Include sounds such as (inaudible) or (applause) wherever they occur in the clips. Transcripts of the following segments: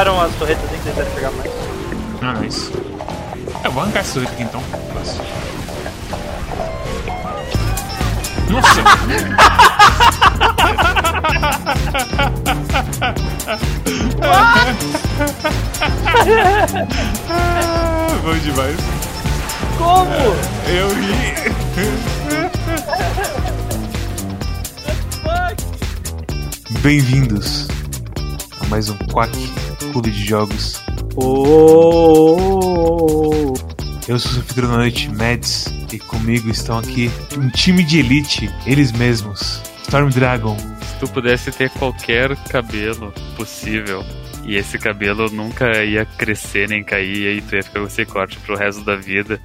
Pegaram as torretas e quiseram pegar mais. Ah, nice. É, eu vou arrancar esse aqui então. Nossa! (laughs) Bom demais. Como? Eu ri. Bem-vindos mais um Quack Clube de Jogos. Oh, Eu sou o anfitrião da noite, Mads, e comigo estão aqui um time de elite, eles mesmos, Storm Dragon, Se tu pudesse ter qualquer cabelo possível e esse cabelo nunca ia crescer nem cair, e aí tu ia ficar com esse corte pro resto da vida,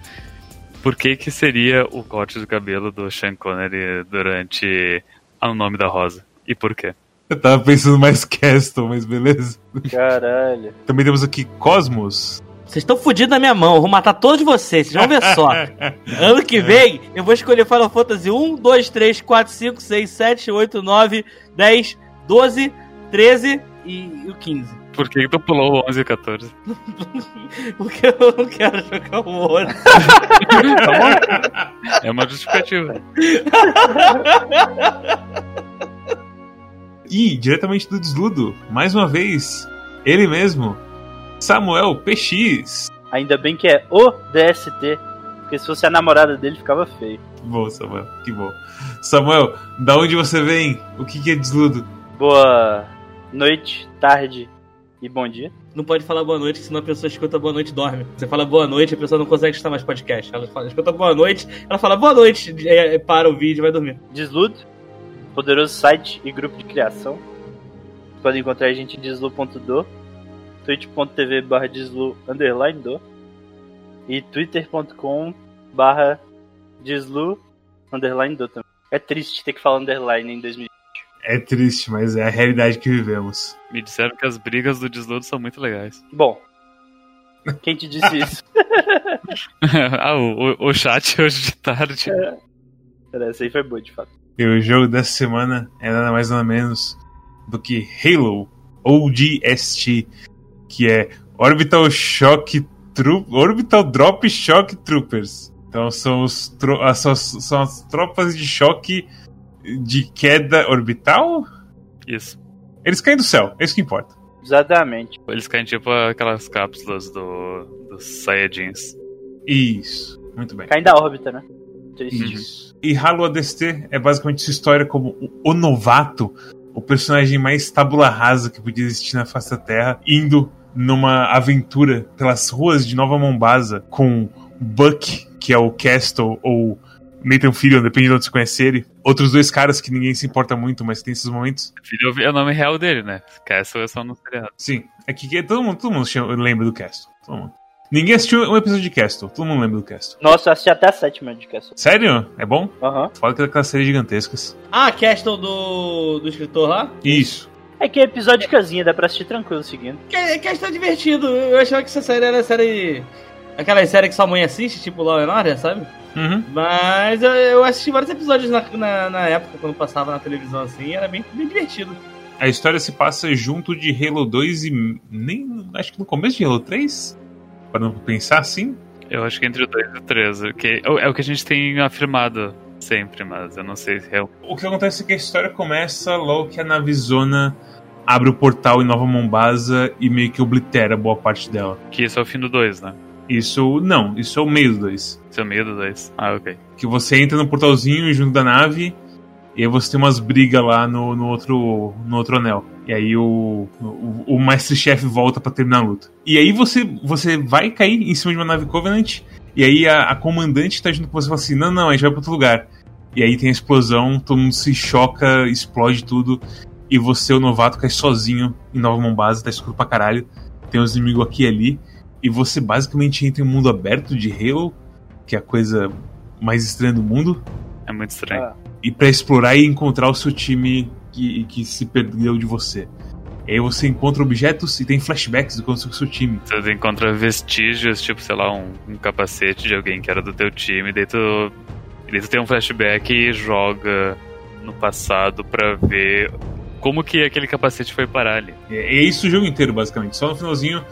por que que seria o corte do cabelo do Sean Connery durante O Nome da Rosa? E por quê? Eu tava pensando mais (laughs) Castle, mas beleza. caralho. Também temos aqui Cosmos. Vocês estão fodidos na minha mão, eu vou matar todos vocês, vocês vão ver só. (laughs) ano que vem, eu vou escolher Final Fantasy 1, 2, 3, 4, 5, 6, 7, 8, 9, 10, 12, 13 e o 15. Por que que tu pulou o 11 e o 14? (laughs) Porque eu não quero jogar o outro. É uma justificativa. E, diretamente do Desludo, mais uma vez, ele mesmo, Samuel PX. Ainda bem que é o DST. Porque se fosse a namorada dele, ficava feio. Que bom, Samuel, que bom. Samuel, da onde você vem? O que, que é Desludo? Boa noite, tarde e bom dia. Não pode falar boa noite, senão a pessoa escuta boa noite e dorme. Você fala boa noite, a pessoa não consegue escutar mais podcast. Ela fala, escuta boa noite, ela fala boa noite, para o vídeo e vai dormir. Desludo, poderoso site e grupo de criação. Vocês podem encontrar a gente em deslu.do, twitch.tv barra deslu underline do e twitter.com barra deslu underline do também. É triste ter que falar underline em 2020. É triste, mas é a realidade que vivemos. Me disseram que as brigas do Desludo são muito legais. (laughs) Bom, quem te disse isso? (laughs) (laughs) ah, o, o, o chat hoje de tarde. Pera, Essa aí foi boa, de fato. E o jogo dessa semana é nada mais nada menos do que Halo ODST, que é Orbital Shock Troop, Orbital Drop Shock Troopers. Então são, os tro- ah, as- são as tropas de choque de queda orbital? Isso. Eles caem do céu, é isso que importa. Exatamente. Eles caem tipo aquelas cápsulas do, dos Saiyajins. Isso, muito bem. Caindo da órbita, né? Triste. Isso. E Halo ADST é basicamente sua história como o- novato, o personagem mais tabula rasa que podia existir na face da Terra, indo numa aventura pelas ruas de Nova Mombasa com Buck, que é o Castle, ou Nathan Fillion, depende de onde você conhece ele. Outros dois caras que ninguém se importa muito, mas tem esses momentos. Filho é o nome real dele, né? Castle é só no seriado. Sim, é que todo mundo, todo mundo lembra do Castle. Todo mundo. Ninguém assistiu um episódio de Castle, todo mundo lembra do Castle. Nossa, eu assisti até a sétima de Castle. Sério? É bom? Aham. Fala que é aquelas séries gigantescas. Ah, a Castle do, do escritor lá? Isso. É que é episódio de casinha, dá pra assistir tranquilo seguindo. Que, Castle é divertido. Eu achava que essa série era série. Aquela série que sua mãe assiste, tipo Law and Order, sabe? Uhum. Mas eu, eu assisti vários episódios na, na, na época, quando passava na televisão assim, era bem, bem divertido. A história se passa junto de Halo 2 e nem. Acho que no começo de Halo 3? Para não pensar assim. Eu acho que entre o 2 e o 3. Que é o- é o que a gente tem afirmado sempre, mas eu não sei se é o. O que acontece é que a história começa logo que a Navizona abre o portal em Nova Mombasa e meio que oblitera boa parte dela. Que isso é o fim do 2, né? Isso. Não, isso é o meio do 2. Isso é o meio do 2. Ah, ok. Que você entra no portalzinho junto da nave e aí você tem umas brigas lá no, no, outro, no outro anel. E aí o, o, o mestre-chefe volta pra terminar a luta. E aí você, você vai cair em cima de uma nave Covenant e aí a, a comandante tá junto com você e fala assim: não, não, a gente vai pra outro lugar. E aí tem a explosão, todo mundo se choca, explode tudo. E você, o novato, cai sozinho em Nova Mombasa, tá escuro pra caralho. Tem uns inimigos aqui e ali. E você basicamente entra em um mundo aberto de Halo, que é a coisa mais estranha do mundo. É muito estranho. Ah. E pra explorar e encontrar o seu time que, que se perdeu de você. E aí você encontra objetos e tem flashbacks do que aconteceu com o seu time. Você encontra vestígios, tipo, sei lá, um, um capacete de alguém que era do teu time, daí tu, daí tu tem um flashback e joga no passado pra ver como que aquele capacete foi parar ali. É, é isso o jogo inteiro, basicamente. Só no finalzinho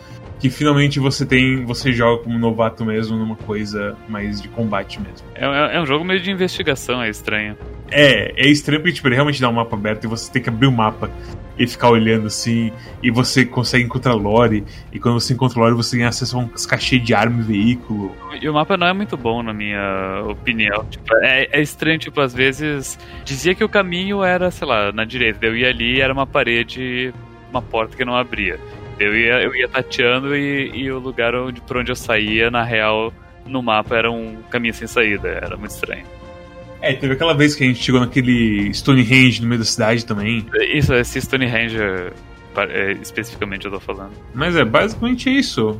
que finalmente você tem. Você joga como novato mesmo numa coisa mais de combate mesmo. É, é, é um jogo meio de investigação, é estranho. É, é estranho porque tipo, ele realmente dá um mapa aberto e você tem que abrir o mapa e ficar olhando assim, e você consegue encontrar lore, e quando você encontra lore você ganha acesso a um cachê de arma e veículo. E o mapa não é muito bom, na minha opinião. Tipo, é, é, estranho, tipo, às vezes dizia que o caminho era, sei lá, na direita, eu ia ali e era uma parede, uma porta que não abria. Eu ia, eu ia tateando e, e o lugar onde, por onde eu saía, na real, no mapa era um caminho sem saída, era muito estranho. É, teve aquela vez que a gente chegou naquele Stonehenge no meio da cidade também. Isso, esse Stonehenge é, especificamente eu tô falando. Mas é basicamente isso.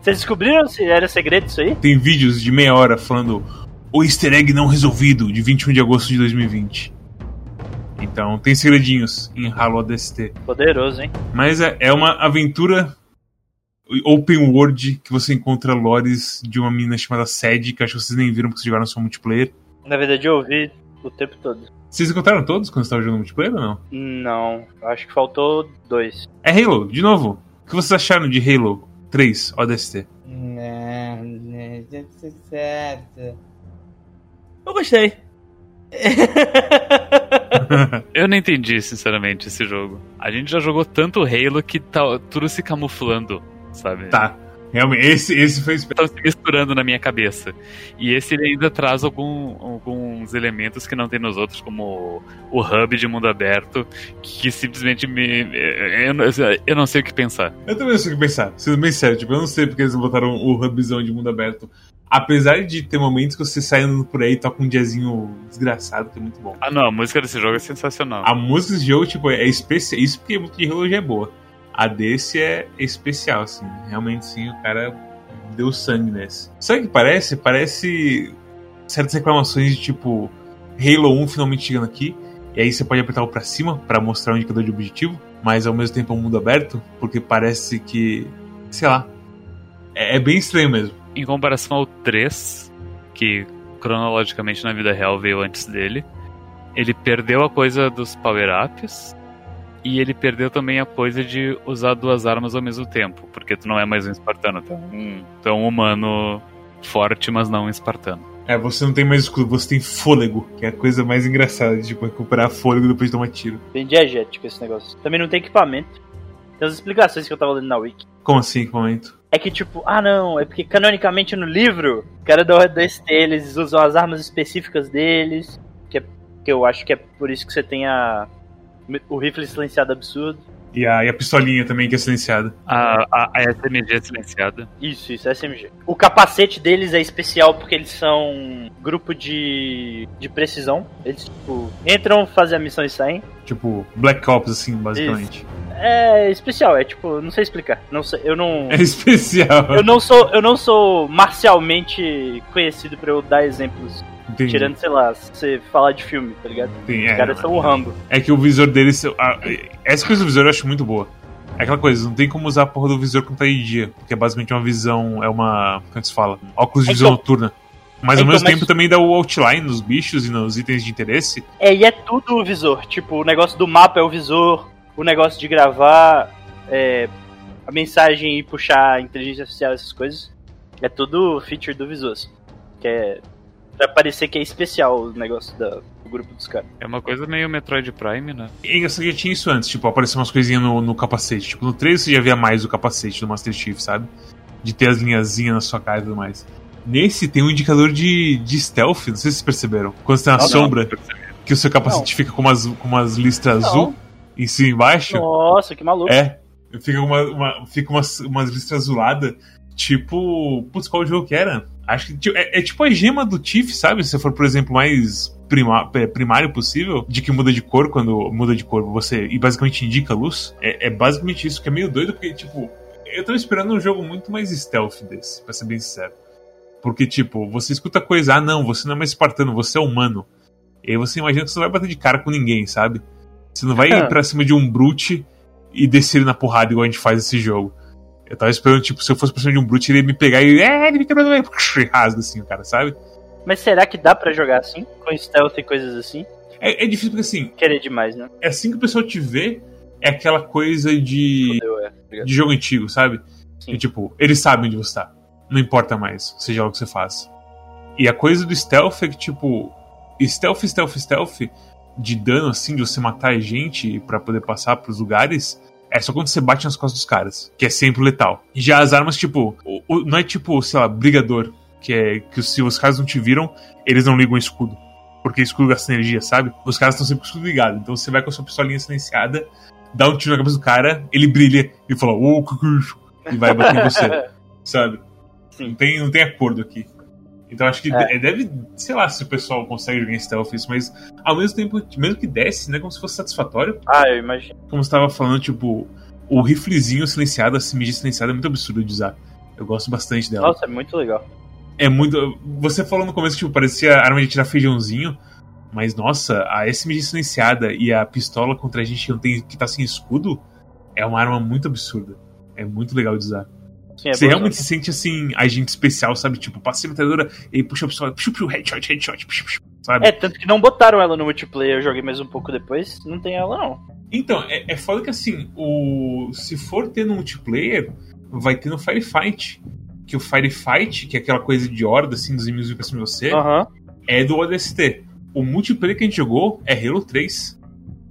Vocês descobriram se era segredo isso aí? Tem vídeos de meia hora falando o easter egg não resolvido de 21 de agosto de 2020. Então tem segredinhos em Halo ADST. Poderoso, hein? Mas é, é uma aventura open world que você encontra lores de uma menina chamada Sed, que acho que vocês nem viram porque vocês jogaram só multiplayer. Na verdade, eu ouvi o tempo todo. Vocês encontraram todos quando estavam jogando multiplayer ou não? Não, acho que faltou dois. É Halo, de novo. O que vocês acharam de Halo 3 ODST? Não, não, certo. Eu gostei. (laughs) eu não entendi, sinceramente, esse jogo. A gente já jogou tanto Halo que tá tudo se camuflando, sabe? Tá. Realmente, esse, esse foi Estava se misturando na minha cabeça. E esse ainda traz algum, alguns elementos que não tem nos outros, como o hub de mundo aberto, que simplesmente me. Eu, eu não sei o que pensar. Eu também não sei o que pensar, sendo bem sério. Tipo, eu não sei porque eles botaram o hubzão de mundo aberto. Apesar de ter momentos que você sai andando por aí e toca um jazzinho desgraçado, que é muito bom. Ah, não, a música desse jogo é sensacional. A música desse jogo, tipo, é especial. Isso porque a música de relógio é boa. A desse é especial, assim. Realmente, sim, o cara deu sangue nesse. Sabe o que parece? Parece certas reclamações de tipo Halo 1 finalmente chegando aqui. E aí você pode apertar o pra cima para mostrar o indicador de objetivo, mas ao mesmo tempo é um mundo aberto, porque parece que. sei lá. É, é bem estranho mesmo. Em comparação ao 3, que cronologicamente na vida real veio antes dele, ele perdeu a coisa dos power-ups e ele perdeu também a coisa de usar duas armas ao mesmo tempo, porque tu não é mais um espartano, tu é um, tu é um humano forte, mas não um espartano. É, você não tem mais escudo, você tem fôlego, que é a coisa mais engraçada de tipo, recuperar fôlego depois de tomar tiro. Bem diegético esse negócio. Também não tem equipamento. Tem as explicações que eu tava lendo na Wiki. Como assim, equipamento? É que tipo, ah não, é porque canonicamente no livro, cada da DST eles usam as armas específicas deles, que, é, que eu acho que é por isso que você tem a o rifle silenciado absurdo. E a, e a pistolinha também que é silenciada. A, a, a SMG é silenciada. Isso, isso, SMG. O capacete deles é especial porque eles são grupo de, de precisão. Eles, tipo, entram, fazem a missão e saem. Tipo, Black Ops, assim, basicamente. Isso. É especial, é tipo, não sei explicar. Não sei, eu não. (laughs) É especial. Eu não sou, eu não sou marcialmente conhecido para eu dar exemplos Entendi. Tirando, sei lá, você falar de filme, tá ligado? Sim, Os é, caras são o Rambo. É que o visor deles. essa coisa do visor eu acho muito boa. É aquela coisa, não tem como usar a porra do visor quando tá dia, porque é basicamente uma visão, é uma. Como é que se fala? Óculos de visão então, noturna. Mas ao então, mesmo mas... tempo também dá o outline nos bichos e nos itens de interesse. É, e é tudo o visor. Tipo, o negócio do mapa é o visor, o negócio de gravar é, a mensagem e puxar a inteligência artificial, essas coisas. É tudo feature do visor. Assim, que é Pra parecer que é especial o negócio da, do grupo dos caras. É uma coisa meio Metroid Prime, né? E você já tinha isso antes, tipo, aparecer umas coisinhas no, no capacete. Tipo, no 3 você já via mais o capacete do Master Chief, sabe? De ter as linhazinhas na sua cara e tudo mais. Nesse tem um indicador de, de stealth, não sei se vocês perceberam. Quando você tem a não, sombra, não. que o seu capacete não. fica com umas, com umas listras azul em cima e embaixo. Nossa, que maluco. É. Fica uma, uma, fica umas, umas listras azuladas. Tipo. Putz, qual jogo que era? Acho que tipo, é, é, tipo a gema do Tiff, sabe? Se for, por exemplo, mais prima, é, primário possível, de que muda de cor quando muda de cor você e basicamente indica a luz. É, é basicamente isso, que é meio doido, porque, tipo, eu tô esperando um jogo muito mais stealth desse, pra ser bem sincero. Porque, tipo, você escuta coisa, ah, não, você não é mais espartano, você é humano. E aí você imagina que você não vai bater de cara com ninguém, sabe? Você não vai ir pra cima de um brute e descer ele na porrada igual a gente faz esse jogo. Eu tava esperando, tipo, se eu fosse pra de um Brute, ele ia me pegar e. É, ele me quebrou no (laughs) rasga assim, o cara, sabe? Mas será que dá para jogar assim? Com stealth e coisas assim? É, é difícil porque assim, Querer demais, né? é assim que o pessoal te vê, é aquela coisa de, Fudeu, é. Obrigado. de jogo antigo, sabe? Sim. E tipo, eles sabem onde você tá. Não importa mais, seja lá o que você faz. E a coisa do stealth é que, tipo, stealth, stealth, stealth, de dano assim, de você matar gente pra poder passar pros lugares, é só quando você bate nas costas dos caras, que é sempre letal. E já as armas, tipo, o- o- não é tipo, sei lá, brigador, que é que se os caras não te viram, eles não ligam o escudo. Porque escudo gasta energia, sabe? Os caras estão sempre com o escudo ligado. Então você vai com a sua pistolinha silenciada, dá um tiro na cabeça do cara, ele brilha e fala, ô, que que isso?" E vai bater em você, (laughs) sabe? Sim. Não tem, não tem acordo aqui. Então acho que É. de- deve, sei lá se o pessoal consegue jogar em stealth isso, mas ao mesmo tempo, mesmo que desse, né, como se fosse satisfatório, Ah, eu imagino. como você tava falando, tipo, o riflezinho silenciado, a SMG silenciada é muito absurdo de usar. Eu gosto bastante dela. Nossa, é muito legal. É muito. Você falou no começo que tipo, parecia arma de tirar feijãozinho, mas nossa, a SMG silenciada e a pistola contra a gente que, não tem, que tá sem escudo é uma arma muito absurda. É muito legal de usar. Sim, é Você realmente se sente assim, agente especial, sabe? Tipo, passa a metralhadora e puxa a pistola, puxa, puxa, headshot, headshot, puxa, puxa, sabe? É, tanto que não botaram ela no multiplayer, eu joguei mais um pouco depois, não tem ela não. Então, é, é foda que assim, o se for ter no multiplayer, vai ter no Firefight. Que o Firefight, que é aquela coisa de horda, assim, dos inimigos vindo pra cima de você, é do ODST. O multiplayer que a gente jogou é Halo 3.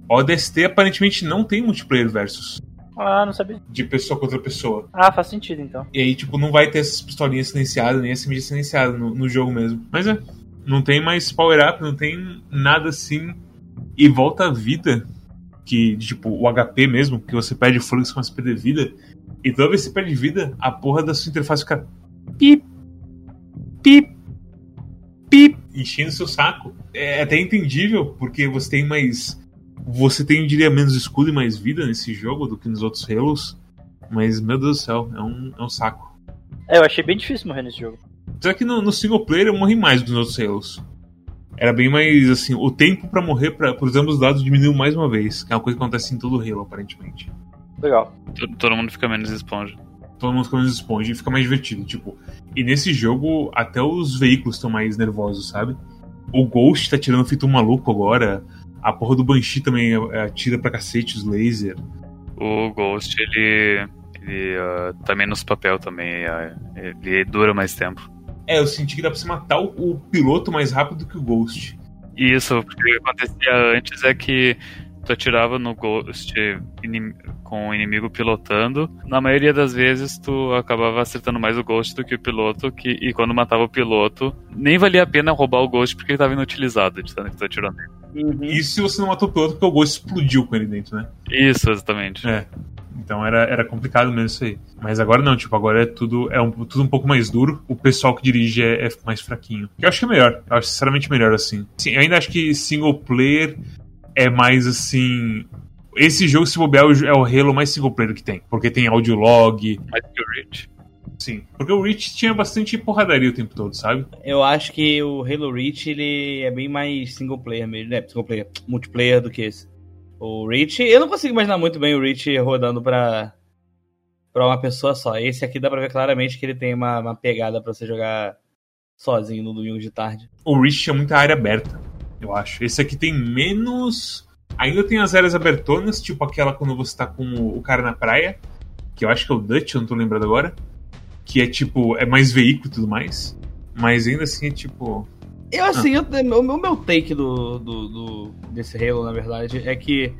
O ODST aparentemente não tem multiplayer versus Ah, não sabia. de pessoa contra pessoa. Ah, faz sentido então. E aí, tipo, não vai ter essas pistolinhas silenciadas, nem essa mídia silenciada no, no jogo mesmo. Mas é, não tem mais power-up, não tem nada assim. E volta a vida, que, tipo, o HP mesmo, que você perde fluxo, começa a perder vida. E toda vez que você perde vida, a porra da sua interface fica pip, pip, pip, enchendo seu saco. É até entendível, porque você tem mais. Você tem, eu diria, menos escudo e mais vida nesse jogo do que nos outros Halos. Mas, meu Deus do céu, é um, é um saco. É, eu achei bem difícil morrer nesse jogo. Só que no, no single player eu morri mais do que nos outros Halos. Era bem mais, assim, o tempo pra morrer pra, pros ambos lados diminuiu mais uma vez. Que é uma coisa que acontece em todo Halo, aparentemente. Legal. Todo, todo mundo fica menos esponja. Todo mundo fica menos esponja e fica mais divertido, tipo. E nesse jogo, até os veículos estão mais nervosos, sabe? O Ghost tá tirando feito um maluco agora. A porra do Banshee também é, atira pra cacete os laser. O Ghost, ele. Ele ah, tá menos papel também. ah, ele dura mais tempo. É, eu senti que dá pra você matar o, o piloto mais rápido que o Ghost. Isso, porque o que acontecia antes é que tu atirava no Ghost inim- com o inimigo pilotando. Na maioria das vezes tu acabava acertando mais o Ghost do que o piloto, que, e quando matava o piloto, nem valia a pena roubar o Ghost porque ele tava inutilizado de tanto que tu atirou nele. Isso se você não matou o piloto, porque o Ghost explodiu com ele dentro, né? Isso, exatamente. É. Então era, era complicado mesmo isso aí. Mas agora não, tipo, agora é tudo, é um, tudo um pouco mais duro. O pessoal que dirige é, é mais fraquinho. Eu acho que é melhor. Eu acho sinceramente melhor assim. Sim, eu ainda acho que single player é mais assim. Esse jogo, se bobear, é o Halo mais single player que tem. Porque tem audio log. Mais que o Reach. Sim. Porque o Reach tinha bastante porradaria o tempo todo, sabe? Eu acho que o Halo Reach ele é bem mais single player mesmo, né? Single player, multiplayer do que esse. O Reach, eu não consigo imaginar muito bem o Reach rodando pra, pra uma pessoa só. Esse aqui dá pra ver claramente que ele tem uma, uma pegada pra você jogar sozinho no domingo de tarde. O Reach tinha muita área aberta, eu acho. Esse aqui tem menos. Ainda tem as áreas abertonas, tipo aquela quando você tá com o cara na praia, que eu acho que é o Dutch, eu não tô lembrando agora. Que é tipo, é mais veículo e tudo mais. Mas ainda assim é tipo. Eu, assim, eu- o meu, meu take do, do, do- desse Halo, na verdade, é que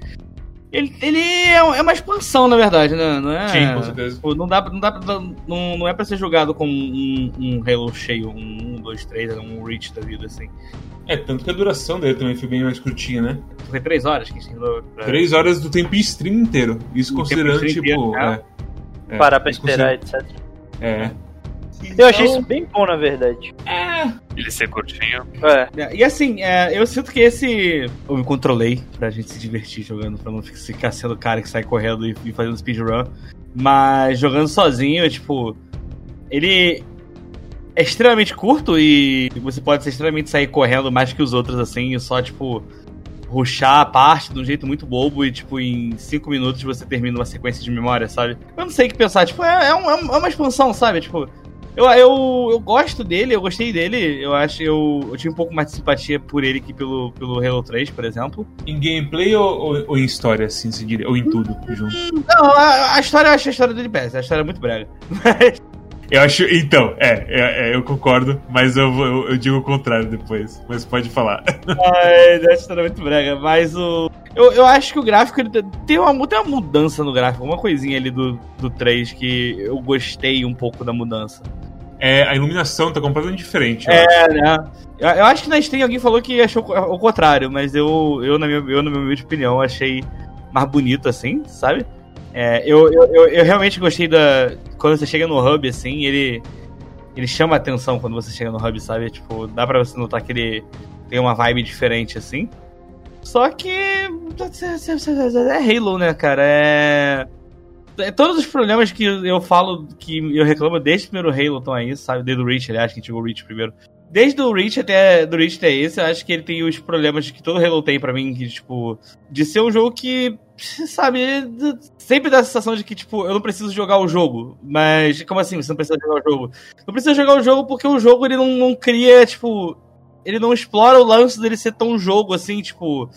ele, ele é é uma expansão, na verdade, né? Não é, Sim, com certeza. Pô, Não, dá, não, dá, não, não é pra ser jogado como um, um Halo cheio, um 1, 2, 3, um Reach da vida, assim. É, tanto que a duração dele também foi bem mais curtinha, né? Foi 3 horas que a gente andou pra... Três horas do tempo stream inteiro. Isso O considerando, tipo. inteiro, é, é, Parar pra esperar, etc. É. Eu achei isso bem bom, na verdade. Ele ser curtinho. É. É, E assim, é, eu sinto que esse. Eu me controlei pra gente se divertir jogando, pra não ficar sendo o cara que sai correndo e, e fazendo speedrun. Mas jogando sozinho, tipo. Ele é extremamente curto e você pode ser extremamente sair correndo mais que os outros, assim, e só, tipo. Ruxar a parte de um jeito muito bobo e, tipo, em 5 minutos você termina uma sequência de memória, sabe? Eu não sei o que pensar, tipo, é, é, um- é um- é uma expansão, sabe? Tipo, Eu, eu, eu gosto dele, eu gostei dele. Eu acho eu, eu tive um pouco mais de simpatia por ele que pelo, pelo Halo 3, por exemplo. Em gameplay ou, ou, ou em história, assim, se diria? Ou em tudo junto? Não, a, a história, eu acho a história dele péssima. A história é muito brega. (laughs) Mas, Eu acho. Então, é, é, é, eu concordo, mas eu, eu, eu digo o contrário depois. Mas pode falar. (laughs) mas a história é muito brega. Mas o. Eu, eu acho que o gráfico ele tem, uma, tem uma mudança no gráfico, uma coisinha ali do, do 3 que eu gostei um pouco da mudança. É, a iluminação tá completamente diferente. eu acho. É, né? Eu, eu acho que na Steam alguém falou que achou o contrário, mas eu, eu, na minha, eu, na minha opinião, achei mais bonito assim, sabe? É, eu, eu, eu, realmente gostei da. Quando você chega no hub, assim, ele. Ele chama atenção quando você chega no hub, sabe? Tipo, dá pra você notar que ele tem uma vibe diferente, assim. Só que. É Halo, né, cara? É. é, Todos os problemas que eu falo, que eu reclamo desde o primeiro Halo estão aí, sabe? Desde o Reach, aliás, que chegou o Reach primeiro. Desde o Reach até, do Reach até esse, eu acho que ele tem os problemas que todo Halo tem pra mim, que, tipo, de ser um jogo que, (laughs) sabe, sempre dá a sensação de que, tipo, eu não preciso jogar o jogo. Mas, como assim você não precisa jogar o jogo? Não precisa jogar o jogo porque o jogo, ele não, não cria, tipo, ele não explora o lance dele ser tão jogo, assim, tipo,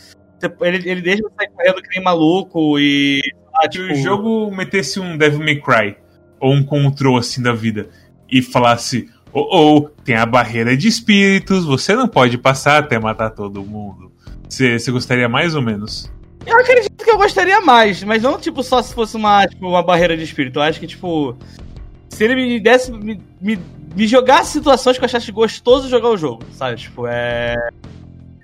ele, ele deixa você sair correndo que nem maluco e... ah, Se o jogo metesse um Devil May Cry, ou um Control assim da vida, e falasse: Oh, oh, tem a barreira de espíritos, você não pode passar até matar todo mundo. Você gostaria mais ou menos? Eu acredito que eu gostaria mais, mas não tipo só se fosse uma, tipo, uma barreira de espírito. Eu acho que, tipo, se ele me desse. Me, me, me jogasse situações que eu achasse gostoso jogar o jogo, sabe? Tipo, é.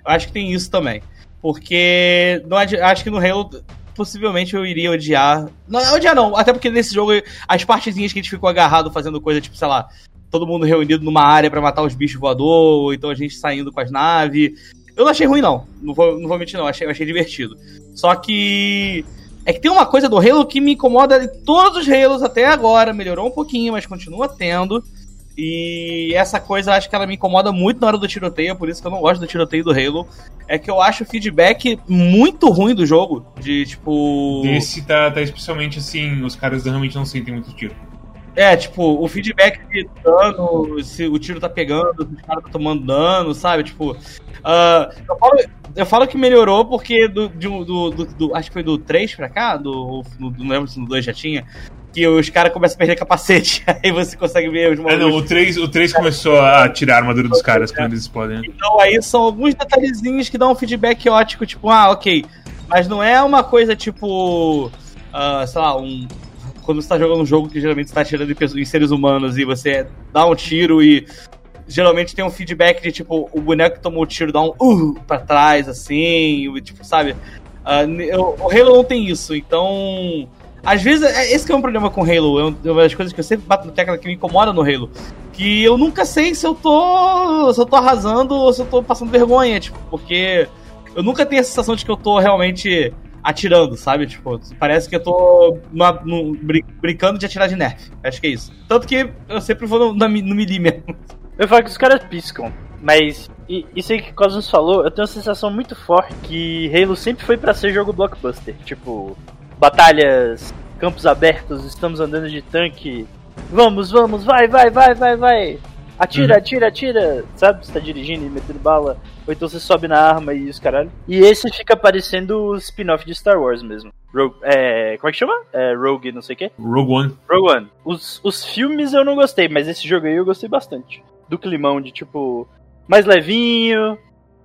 Eu acho que tem isso também. Porque. Não acho que no Halo. Possivelmente eu iria odiar. Não, odiar não. Até porque nesse jogo, as partezinhas que a gente ficou agarrado fazendo coisa, tipo, sei lá, todo mundo reunido numa área pra matar os bichos voador, ou então a gente saindo com as naves. Eu não achei ruim, não. Não vou, não vou mentir, não. Achei, achei divertido. Só que. É que tem uma coisa do Halo que me incomoda em todos os Halos até agora. Melhorou um pouquinho, mas continua tendo. E essa coisa acho que ela me incomoda muito na hora do tiroteio, por isso que eu não gosto do tiroteio do Halo. É que eu acho o feedback muito ruim do jogo. De tipo. Esse tá, tá especialmente assim, os caras realmente não sentem muito tiro. É, tipo, o feedback de dano, se o tiro tá pegando, se os caras tá tomando dano, sabe? Tipo. ah, eu, falo, eu falo que melhorou porque do, do, do- do- Acho que foi do 3 pra cá, do, não lembro se no 2 já tinha. Que os caras começam a perder capacete. (laughs) Aí você consegue ver os É, não, malucos. o 3, o 3 começou a tirar a armadura dos caras quando eles explodem. Então aí são alguns detalhezinhos que dão um feedback ótico, tipo, ah, ok. Mas não é uma coisa tipo. ah, sei lá, um. Quando você tá jogando um jogo que geralmente você tá atirando em, em seres humanos e você dá um tiro e. Geralmente tem um feedback de tipo, o boneco que tomou o tiro dá um uh pra trás, assim, tipo, sabe? Ne- o Halo não tem isso, então. Às vezes, é- esse é um problema com Halo. É é uma das coisas que eu sempre bato na tecla que me incomoda no Halo que eu nunca sei se eu tô se eu tô arrasando ou se eu tô passando vergonha, tipo, porque eu nunca tenho a sensação de que eu tô realmente atirando, sabe? Tipo, parece que eu tô numa- num- brin- brincando de atirar de nerf. Acho que é isso. Tanto que eu sempre vou no, mi- no melee mesmo. (laughs) Eu falo que os caras piscam, mas e- isso aí que o Cosmos falou, eu tenho uma sensação muito forte que Halo sempre foi pra ser jogo blockbuster. Tipo, batalhas, campos abertos, estamos andando de tanque. Vamos, vamos, vai, vai, vai, vai, vai. Atira, Uhum. atira, atira. Sabe? Você tá dirigindo e metendo bala. Ou então você sobe na arma e os caralho. E esse fica parecendo o spin-off de Star Wars mesmo. Rogue, é, como é que chama? É, Rogue, não sei o quê. Rogue One. Rogue One. Os, os filmes eu não gostei, mas esse jogo aí eu gostei bastante. Do climão de tipo. Mais levinho.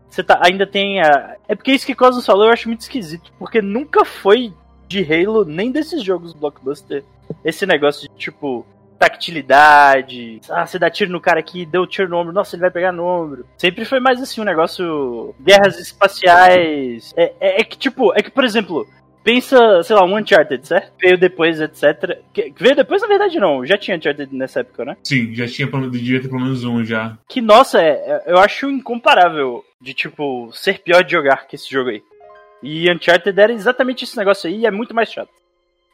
Você tá, ainda tem a. É porque isso que Cosmos falou eu acho muito esquisito. Porque nunca foi de Halo, nem desses jogos blockbuster. Esse negócio de tipo. Tactilidade. Ah, você dá tiro no cara aqui, deu tiro no ombro. Nossa, ele vai pegar no ombro. Sempre foi mais assim, um negócio. Guerras espaciais. É, é, é que, tipo, é que, por exemplo, Pensa, sei lá, um Uncharted, certo? Veio depois, etc. Que- Veio depois, na verdade, não. Já tinha Uncharted nessa época, né? Sim, já tinha, devia ter pelo menos um já. Que, nossa, é, é- eu acho incomparável de, tipo, ser pior de jogar que esse jogo aí. E Uncharted era exatamente esse negócio aí e é muito mais chato.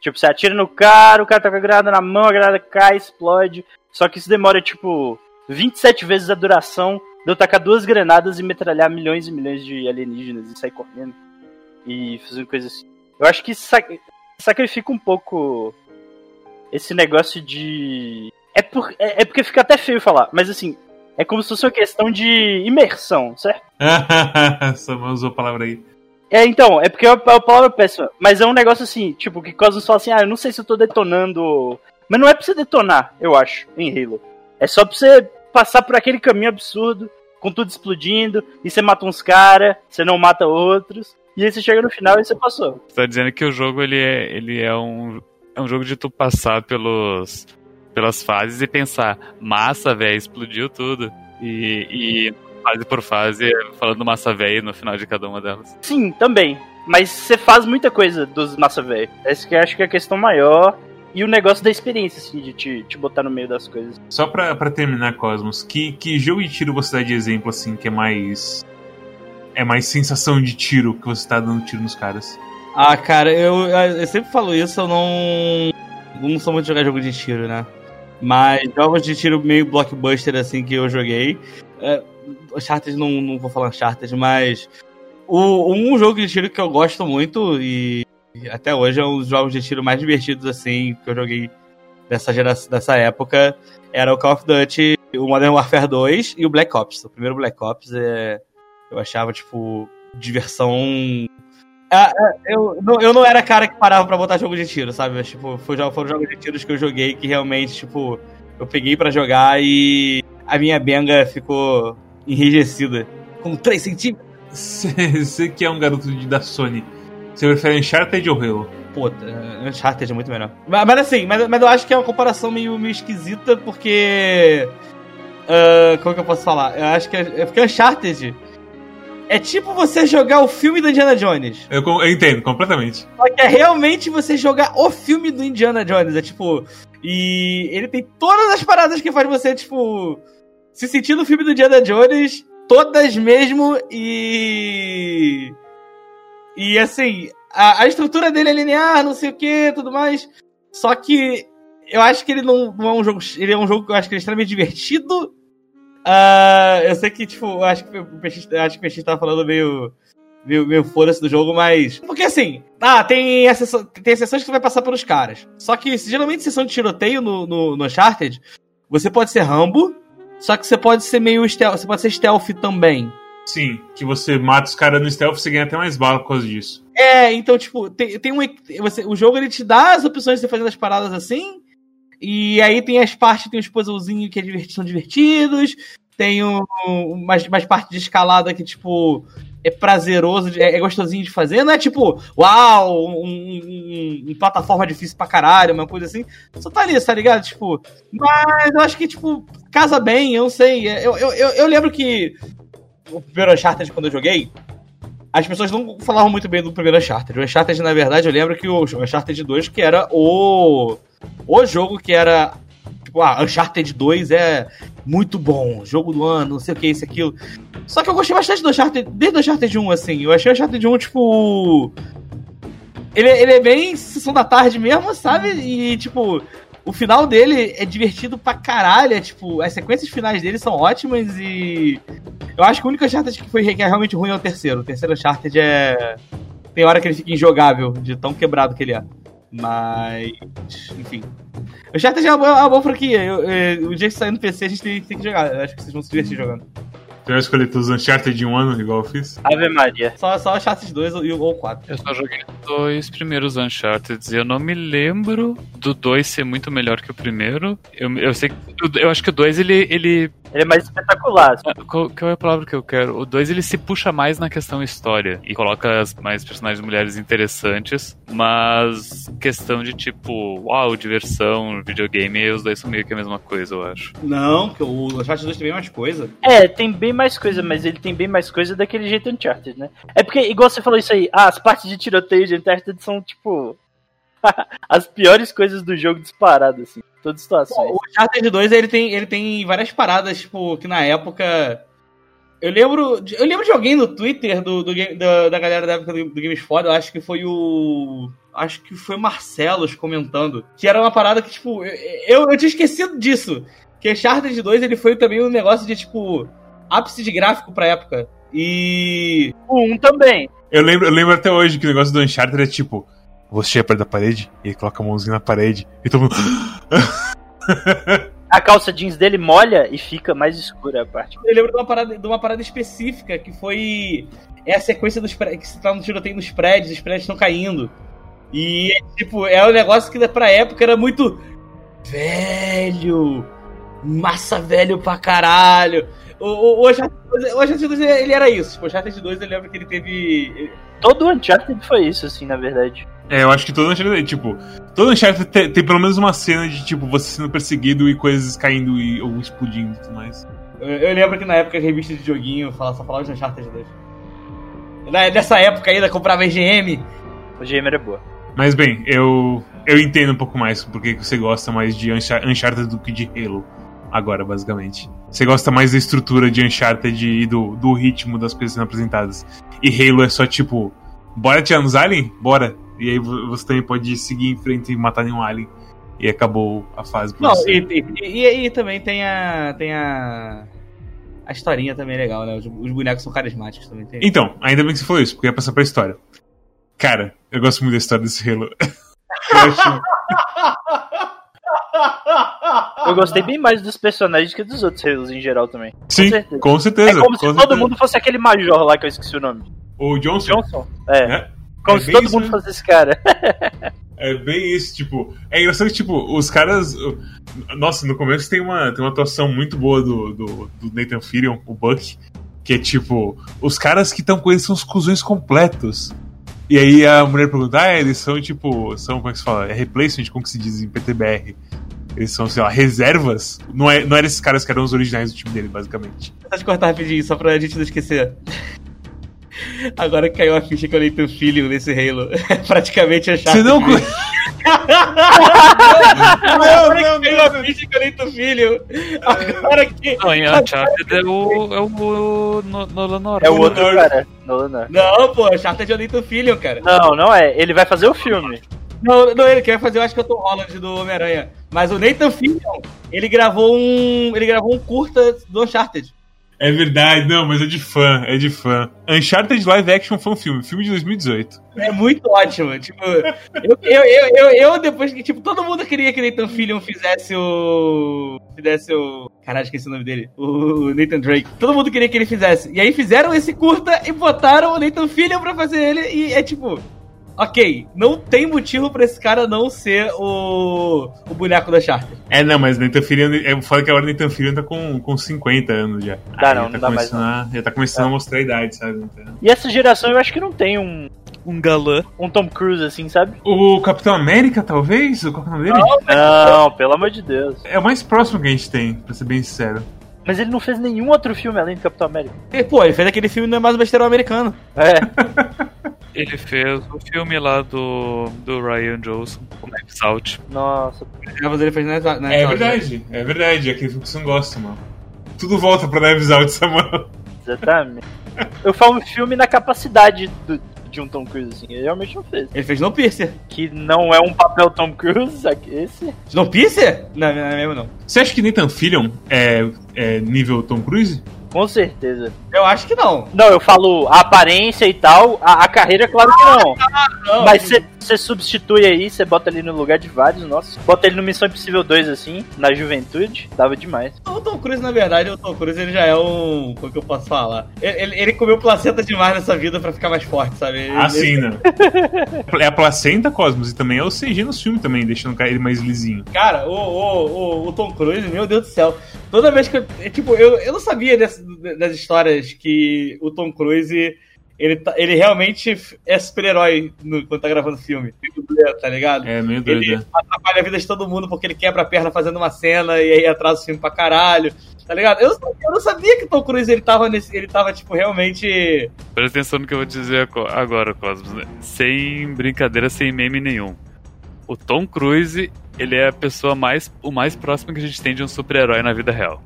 Tipo, você atira no cara, o cara tá com a granada na mão, a granada cai, explode. Só que isso demora, tipo, 27 vezes a duração de eu tacar duas granadas e metralhar milhões e milhões de alienígenas e sair correndo. E fazendo coisas assim. Eu acho que sac- sacrifica um pouco esse negócio de É, por, é, é porque fica até feio falar, mas assim, é como se fosse uma questão de imersão, certo? (laughs) Samuel usou a palavra aí. É, então, é porque é uma palavra péssima. Mas é um negócio assim, tipo, que Cosmos fala assim, ah, eu não sei se eu tô detonando. Mas não é pra você detonar, eu acho, em Halo. É só pra você passar por aquele caminho absurdo, com tudo explodindo, e você mata uns caras, você não mata outros, e aí você chega no final e você passou. Você tá dizendo que o jogo ele é, ele é um. É um jogo de tu passar pelos. pelas fases e pensar, massa, velho, explodiu tudo. E, e fase por fase, falando massa velho no final de cada uma delas. Sim, também. Mas você faz muita coisa dos massa velho. Essa que eu acho que é a questão maior. E o negócio da experiência, assim, de te, te botar no meio das coisas. Só pra, pra terminar, Cosmos, que, que jogo de tiro você dá de exemplo, assim, que é mais. É mais sensação de tiro que você tá dando tiro nos caras? Ah, cara, eu, eu sempre falo isso, eu não. Não sou muito de jogar jogo de tiro, né? Mas jogos de tiro meio blockbuster, assim, que eu joguei. É, Uncharted, não, não vou falar Uncharted, mas. O, um jogo de tiro que eu gosto muito e até hoje é um dos jogos de tiro mais divertidos, assim, que eu joguei dessa, geração, dessa época era o Call of Duty, o Modern Warfare 2 e o Black Ops. O primeiro Black Ops é, eu achava, tipo, diversão. Ah, eu, não, eu não era cara que parava pra botar jogo de tiro, sabe? Mas, tipo, foram jogos de tiros que eu joguei que realmente, tipo, eu peguei para jogar e a minha benga ficou enrijecida. Com 3 centímetros. Você que é um garoto da Sony, você prefere Uncharted ou Halo? Puta, Uncharted é muito melhor. Mas, mas assim, mas, mas, eu acho que é uma comparação meio, meio esquisita, porque. Uh, como que eu posso falar? Eu acho que é, é porque Uncharted é tipo você jogar o filme do Indiana Jones. Eu, eu, entendo, completamente. Só que é realmente você jogar o filme do Indiana Jones. É tipo. E ele tem todas as paradas que faz você, tipo se sentir no filme do Indiana Jones, todas mesmo, e. E assim, a, a estrutura dele é linear, não sei o que, tudo mais. Só que eu acho que ele não, não, é um jogo. Ele é um jogo que eu acho que é extremamente divertido. Uh, eu sei que, tipo, acho que o Peixe, acho que o Peixe tava falando meio. Meio, meio foda-se do jogo, mas. Porque assim, ah, tem, sessão, tem sessões que você vai passar pelos caras. Só que geralmente sessão de tiroteio no, no, no Uncharted, você pode ser Rambo, só que você pode ser meio stealth, você pode ser stealth também. Sim, que você mata os caras no stealth, você ganha até mais bala por causa disso. É, então, tipo, tem, tem um. Você, o jogo ele te dá as opções de você fazer as paradas assim. E aí tem as partes, tem os puzzlezinhos que é divertido, são divertidos. Tem um, mais, mais parte de escalada que, tipo, é prazeroso, é, é, gostosinho de fazer. Não é tipo, uau, um, um, um, plataforma difícil pra caralho, uma coisa assim. Só tá ali, tá ligado? Tipo, mas eu acho que, tipo, casa bem, eu não sei. Eu, eu, eu, eu lembro que o primeiro Uncharted, quando eu joguei, as pessoas não falavam muito bem do primeiro Uncharted. O Uncharted, na verdade, eu lembro que o Uncharted 2, que era o, o jogo que era Tipo, ah, Uncharted 2 é muito bom, jogo do ano, não sei o que, isso, aquilo. Só que eu gostei bastante do Uncharted, desde o Uncharted 1, assim. Eu achei o Uncharted 1, tipo. Ele, ele é bem sessão da tarde mesmo, sabe? E, tipo, o final dele é divertido pra caralho. É, tipo, as sequências finais dele são ótimas e. Eu acho que o único Uncharted que foi que é realmente ruim é o terceiro. O terceiro Uncharted é. Tem hora que ele fica injogável, de tão quebrado que ele é. Mas. Enfim. O Uncharted é uma, uma boa franquia. Eu, eu, o dia que sair no PC a gente tem, tem que jogar. Eu acho que vocês vão se divertir jogando. Tu vai escolher todos os Uncharted de um ano, igual eu fiz? Ave Maria. Só, só Uncharted 2 ou 4. Eu só joguei os dois primeiros Uncharted e eu não me lembro do 2 ser muito melhor que o primeiro. Eu, eu sei que. Eu acho que o 2 ele, ele ele é mais espetacular. Assim. Ah, qual, qual, é a palavra que eu quero? O 2 ele se puxa mais na questão história e coloca as, mais personagens mulheres interessantes, mas questão de tipo, uau, diversão, videogame, os dois são meio que a mesma coisa, eu acho. Não, porque o Uncharted 2 tem bem mais coisa. É, tem bem mais coisa, mas ele tem bem mais coisa daquele jeito Uncharted, né? É porque, igual você falou isso aí, ah, as partes de tiroteio de Uncharted são tipo. (laughs) as piores coisas do jogo disparado, assim todas as situações. O Uncharted 2 ele tem, ele tem várias paradas, tipo, que na época. Eu lembro, eu lembro de alguém no Twitter do, do, da, da galera da época do, do Games Foda, eu acho que foi o. Acho que foi o Marcelos comentando. Que era uma parada que, tipo, eu, eu tinha esquecido disso. Que Uncharted 2 ele foi também um negócio de, tipo, ápice de gráfico pra época. E. O 1 também. Eu lembro, eu lembro até hoje que o negócio do Uncharted é tipo você chega perto da parede e ele coloca a mãozinha na parede e todo mundo. a calça jeans dele molha e fica mais escura a parte. Eu lembro de uma parada, de uma parada específica que foi. É a sequência dos prédios. Que você tá no tiroteio nos prédios, os prédios estão caindo. E, tipo, é um negócio que pra época era muito. Velho! Massa velho pra caralho! O, o, o Uncharted 2, ele era isso. O Uncharted 2, eu lembro que ele teve. Todo Uncharted foi isso, assim, na verdade. É, eu acho que todo Uncharted, tipo, todo Uncharted tem, tem pelo menos uma cena de, tipo, você sendo perseguido e coisas caindo e, ou explodindo e tudo mais. Eu, eu lembro que na época a revista de joguinho falava, só falava de Uncharted 2. Na, nessa época ainda comprava EGM. O GM era boa. Mas bem, eu eu entendo um pouco mais porque você gosta mais de Uncharted do que de Halo. Agora, basicamente. Você gosta mais da estrutura de Uncharted e do, do ritmo das coisas sendo apresentadas. E Halo é só tipo, bora tirar nos alien? Bora. E aí você também pode seguir em frente e matar nenhum alien. E acabou a fase. Não, e, e, e, também tem a. Tem a. A historinha também é legal, né? Os, os bonecos são carismáticos também. Tem. Então, ainda bem que você falou isso, porque ia passar pra história. Cara, eu gosto muito da história desse Halo. (laughs) eu acho. Eu gostei bem mais dos personagens que dos outros Halos em geral também. Sim, com certeza. Com certeza é como se todo certeza. mundo fosse aquele major lá que eu esqueci o nome. O Johnson? Johnson, é. é. Como é se todo mundo fosse esse cara. (laughs) É bem isso, tipo. É engraçado que, tipo, os caras. Nossa, no começo tem uma, tem uma atuação muito boa do, do, do Nathan Fillion, o Buck. Que é tipo, os caras que estão com eles são os cuzões completos. E aí a mulher pergunta, ah, eles são tipo. São, como é que se fala? É replacement, como que se diz em PTBR? Eles são, sei lá, reservas. Não, é, não eram esses caras que eram os originais do time dele, basicamente. Deixa eu cortar rapidinho, só pra gente não esquecer. Agora caiu a ficha que eu teu filho nesse Halo. (laughs) É praticamente a chave. Você não. não, não, não, caiu a ficha que eu teu filho. Agora que. Não, em Uncharted é o. É o. Nolan North. É o outro cara. Nolan Não, pô, Uncharted é o Nathan Filho, cara. Não, não é. Ele vai fazer o filme. Não, não, ele quer fazer, eu acho que é o Tom Holland do Homem-Aranha. Mas o Nathan Fillion, ele gravou um. Ele gravou um curta do Uncharted. É verdade, não, mas é de fã, é de fã. Uncharted Live Action foi um filme, filme de 2018. É muito ótimo. Tipo, eu, eu, eu, eu, depois que, tipo, todo mundo queria que Nathan Fillion fizesse o. Fizesse o. Caralho, esqueci o nome dele. O Nathan Drake. Todo mundo queria que ele fizesse. E aí fizeram esse curta e botaram o Nathan Fillion pra fazer ele. E é tipo ok, não tem motivo pra esse cara não ser o, o boneco da Charter. É, não, mas Nathan Fillion, é foda que agora o Nathan Fillion tá com, com 50 anos já. Dá não, tá não dá mais. A, já tá começando a mostrar a idade, sabe? Então... E essa geração eu acho que não tem um um galã, um Tom Cruise, assim, sabe? O Capitão América, talvez? O qual é o nome dele? Não, não, pelo amor de Deus. É o mais próximo que a gente tem, pra ser bem sincero. Mas ele não fez nenhum outro filme além do Capitão América. E, pô, ele fez aquele filme Não é mais um besteirão americano. É. (laughs) Ele fez o filme lá do, do Ryan Johnson, o Knives Out. Nossa. Mas ele fez Knives Out. É verdade, é verdade. É aquele filme que você não gosta, mano. Tudo volta pra Knives Out, (laughs) Samuel. Exatamente. Eu falo filme na capacidade do, de um Tom Cruise, assim. Ele realmente não fez. Ele fez Snowpiercer. Que não é um papel Tom Cruise, esse. Snowpiercer? Não, não é mesmo não. Você acha que Nathan Fillion é, é nível Tom Cruise? Com certeza. Eu acho que não. Não, eu falo a aparência e tal. A, a carreira, claro que não. Ah, não. Mas você substitui aí, você bota ele no lugar de vários, nossa. Bota ele no Missão Impossível 2, assim, na juventude. Dava demais. O Tom Cruise, na verdade, o Tom Cruise ele já é um. Como que eu posso falar? Ele, ele comeu placenta demais nessa vida pra ficar mais forte, sabe? Ele, ah, sim, né? é a placenta, Cosmos, e também é o CG no filme também, deixando ele mais lisinho. Cara, o, o, o, o Tom Cruise, meu Deus do céu. Toda vez que eu. Tipo, eu, eu não sabia dessa das histórias que o Tom Cruise ele, tá, ele realmente é super-herói quando tá gravando filme. Tá ligado? É, meio doido. Ele é. atrapalha a vida de todo mundo porque ele quebra a perna fazendo uma cena e aí atrasa o filme pra caralho. Tá ligado? Eu, eu não sabia que o Tom Cruise ele tava nesse. Ele tava, tipo, realmente. Presta atenção no que eu vou dizer agora, Cosmos. Né? Sem brincadeira, sem meme nenhum. O Tom Cruise, ele é a pessoa mais. o mais próximo que a gente tem de um super-herói na vida real.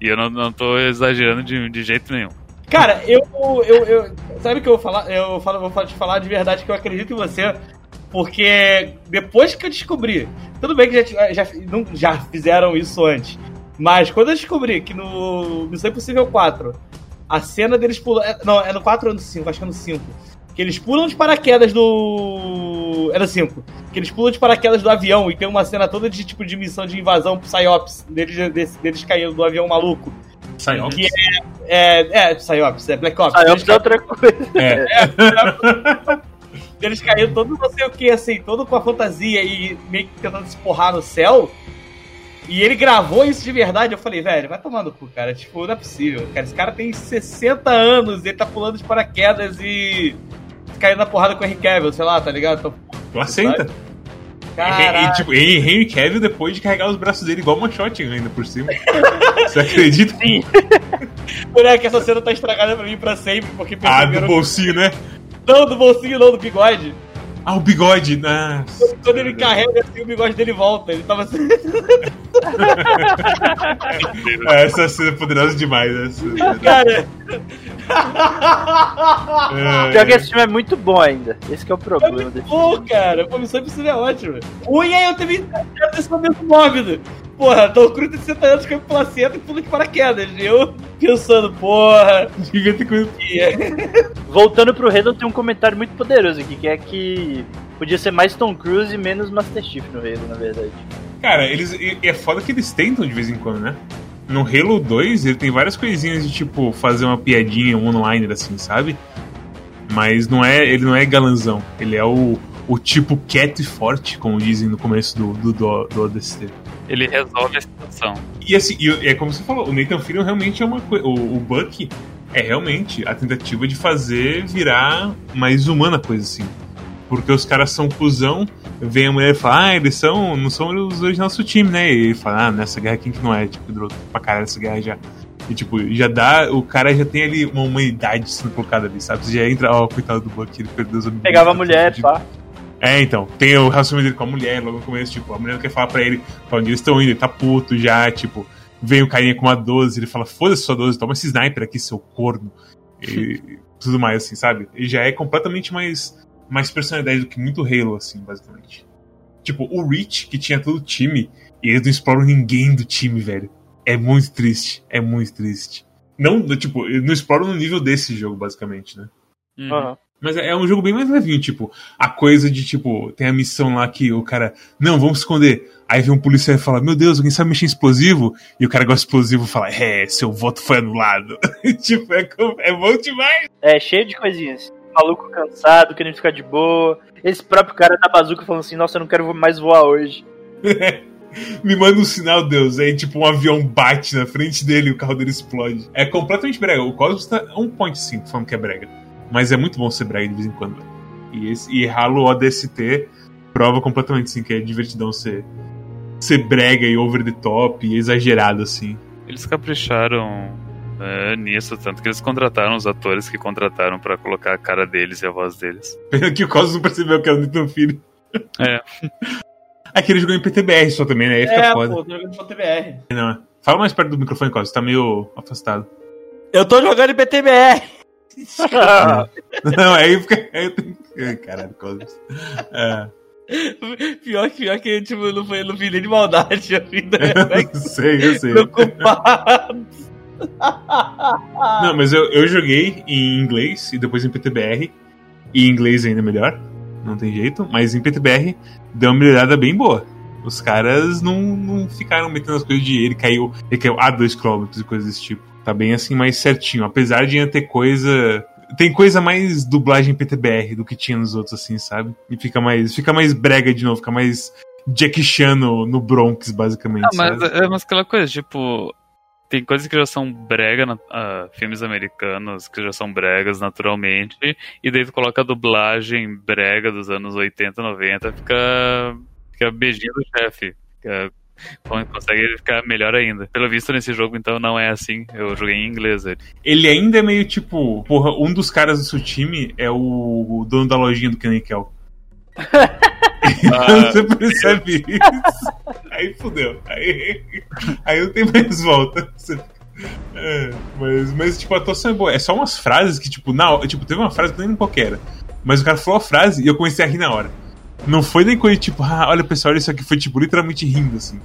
E eu não, não tô exagerando de, de jeito nenhum. Cara, eu, eu, eu. Sabe o que eu vou falar? Eu falo, vou te falar de verdade que eu acredito em você. Porque depois que eu descobri. Tudo bem que já, já, não, já fizeram isso antes. Mas quando eu descobri que no Missão Impossível 4, a cena deles pulando. É, não, é no 4 ou no 5, acho que é no 5. Que eles pulam de paraquedas do. Era 5. Que eles pulam de paraquedas do avião e tem uma cena toda de tipo de missão de invasão Psyops, deles, deles, deles caindo do avião maluco. Psyops? Que é. É, é Psyops, é Black Ops. Psyops é outra coisa. É. Eles caíram todo não sei o que, assim, todo com a fantasia e meio que tentando se porrar no céu. E ele gravou isso de verdade. Eu falei, velho, vai tomar no cu, cara. Tipo, não é possível. Cara, esse cara tem 60 anos, ele tá pulando de paraquedas e caindo na porrada com o Henry Cavill, sei lá, tá ligado? Tô... Placenta. E, e, tipo, Henry Cavill depois de carregar os braços dele igual uma shot ainda por cima. Você acredita? Sim. (laughs) Moleque, essa cena tá estragada pra mim pra sempre, porque Ah, do bolsinho, né? Não, do bolsinho não, do bigode. Ah, o bigode, né? Quando ele carrega assim, o bigode dele volta. Ele tava assim. (laughs) É, essa cena é poderosa demais, né? Cara. É... Pior que esse filme é muito bom ainda. Esse é o problema é desse bom, filme. cara. A Missão Impossível é ótima. Ui, aí eu também esse momento mórbido. Porra, Tom Cruise tem 60 anos, caiu placenta e pula de paraquedas. Eu pensando, porra. (laughs) Devia ter coisa. Voltando pro Halo, tem um comentário muito poderoso aqui, que é que podia ser mais Tom Cruise e menos Master Chief no Halo, na verdade. Cara, eles. É foda que eles tentam de vez em quando, né? No Halo 2, ele tem várias coisinhas de tipo fazer uma piadinha online, assim, sabe? Mas não é, ele não é galanzão. Ele é o, o tipo quieto e forte, como dizem no começo do, do, do, do ODST. Ele resolve a situação. E assim, e, é como você falou, o Nathan Fillion realmente é uma coisa. O, o Buck é realmente a tentativa de fazer virar mais humana a coisa, assim. Porque os caras são cuzão, vem a mulher e fala, ah, eles são, não são os dois do nosso time, né? E ele fala, ah, nessa guerra quem que não é? Tipo, droga pra caralho essa guerra já. E tipo, já dá. O cara já tem ali uma humanidade sendo colocada ali, sabe? Você já entra, ó, oh, coitado do Buck, ele perdeu os amigos. Pegava a mulher, tipo, pá. É, então, tem o relacionamento dele com a mulher logo no começo, tipo, a mulher não quer falar pra ele pra onde eles estão indo, ele tá puto já, tipo, vem o carinha com uma 12, ele fala, foda-se sua 12, toma esse sniper aqui, seu corno. E (laughs) tudo mais, assim, sabe? E já é completamente mais mais personalidade do que muito Halo, assim, basicamente. Tipo, o Reach, que tinha todo o time, e eles não exploram ninguém do time, velho. É muito triste. É muito triste. Não, tipo, eles não exploram no nível desse jogo, basicamente, né? Uhum. Mas é um jogo bem mais levinho, tipo, a coisa de, tipo, tem a missão lá que o cara, não, vamos esconder. Aí vem um policial e fala, meu Deus, alguém sabe mexer em explosivo? E o cara gosta de explosivo fala, é, seu voto foi anulado. (laughs) tipo, é, é bom demais. É, cheio de coisinhas maluco cansado, querendo ficar de boa. Esse próprio cara da bazuca falando assim, nossa, eu não quero mais voar hoje. (laughs) Me manda um sinal, Deus. Aí, tipo, um avião bate na frente dele e o carro dele explode. É completamente brega. O Cosmos tá 1.5 falando que é brega. Mas é muito bom ser brega de vez em quando. E, esse, e Halo ODST prova completamente, sim, que é divertidão ser, ser brega e over the top e exagerado, assim. Eles capricharam é, nisso, tanto que eles contrataram os atores que contrataram para colocar a cara deles e a voz deles. Pena que o Cosmos não percebeu que era o Nathan Filho. É. (laughs) Aquele jogou em PTBR só também, né? Aí fica é, foda. pô, tô jogando em PTBR. Não, fala mais perto do microfone, Cosmos, tá meio afastado. Eu tô jogando em PTBR. (laughs) não, aí fica. Aí... Caralho, Cosmos. É. Pior, pior que tipo, não, foi, não fiz nem de maldade a vida. (laughs) eu sei, eu sei. Preocupado. Não, mas eu, eu joguei em inglês e depois em PTBR. E em inglês ainda melhor. Não tem jeito. Mas em PTBR deu uma melhorada bem boa. Os caras não, não ficaram metendo as coisas de ele caiu, ele caiu a 2km e coisas desse tipo. Tá bem assim, mais certinho. Apesar de ainda ter coisa. Tem coisa mais dublagem PTBR do que tinha nos outros, assim, sabe? E fica mais. Fica mais brega de novo, fica mais Jack Chan no, no Bronx, basicamente. Ah, mas é mas aquela coisa, tipo, tem coisas que já são brega, uh, filmes americanos que já são bregas naturalmente, e daí tu coloca a dublagem brega dos anos 80, 90, fica, fica beijinho do chefe. consegue ficar melhor ainda. Pelo visto, nesse jogo, então, não é assim. Eu joguei em inglês ele. Ele ainda é meio tipo, porra, um dos caras do seu time é o, o dono da lojinha do Kenny Kell. (laughs) Ah, você percebe isso. Aí fudeu. Aí, aí não tem mais volta. É, mas, mas, tipo, a atuação é boa. É só umas frases que, tipo, na tipo, teve uma frase que eu nem lembro qual era. Mas o cara falou a frase e eu comecei a rir na hora. Não foi nem coisa tipo, ah, olha pessoal, isso aqui foi tipo literalmente rindo, assim.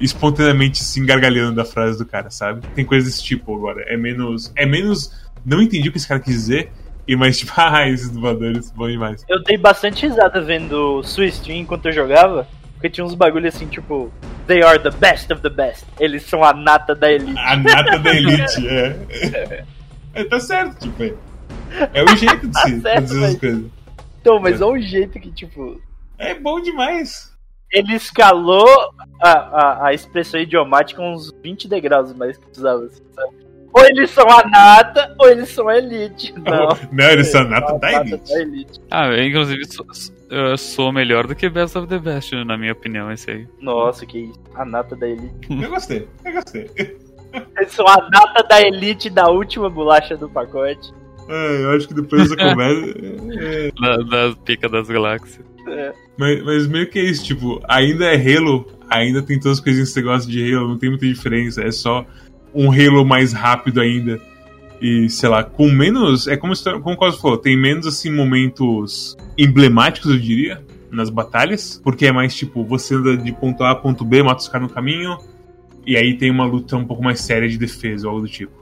Espontaneamente se assim, engargalhando da frase do cara, sabe? Tem coisas desse tipo agora. É menos. É menos. Não entendi o que esse cara quis dizer E mais tipo, (laughs) ah, esses dubladores, bom demais. Eu dei bastante risada vendo sua stream enquanto eu jogava, porque tinha uns bagulho assim, tipo, they are the best of the best. Eles são a nata da elite. A nata da elite, (laughs) é. é. Tá certo, tipo, é. É o jeito de se Tá certo, dizer as mas- coisas. Então, mas olha o jeito que, tipo, É bom demais. ele escalou a, a, a expressão idiomática uns 20 degraus mais que precisava, assim, sabe? Ou eles são a nata, ou eles são a elite. (laughs) Não. Não, eles são a nata A da nata elite. da elite. Ah, eu, inclusive, sou, eu sou melhor do que Best of the Best, na minha opinião, esse aí. Nossa, que isso. A nata da elite. (laughs) Eu gostei, eu gostei. Eles são a nata da elite da última bolacha do pacote. É, eu acho que depois dessa (laughs) conversa. é, Da, da pica das galáxias. É. Mas, mas meio que é isso, tipo, ainda é Halo, ainda tem todas as coisinhas que você gosta de Halo, não tem muita diferença, é só um Halo mais rápido ainda. E, sei lá, com menos. É como, você- como o Cosmo falou, tem menos assim momentos emblemáticos, eu diria, nas batalhas. Porque é mais tipo, você anda de ponto A a ponto B, mata os caras no caminho, e aí tem uma luta um pouco mais séria de defesa, ou algo do tipo.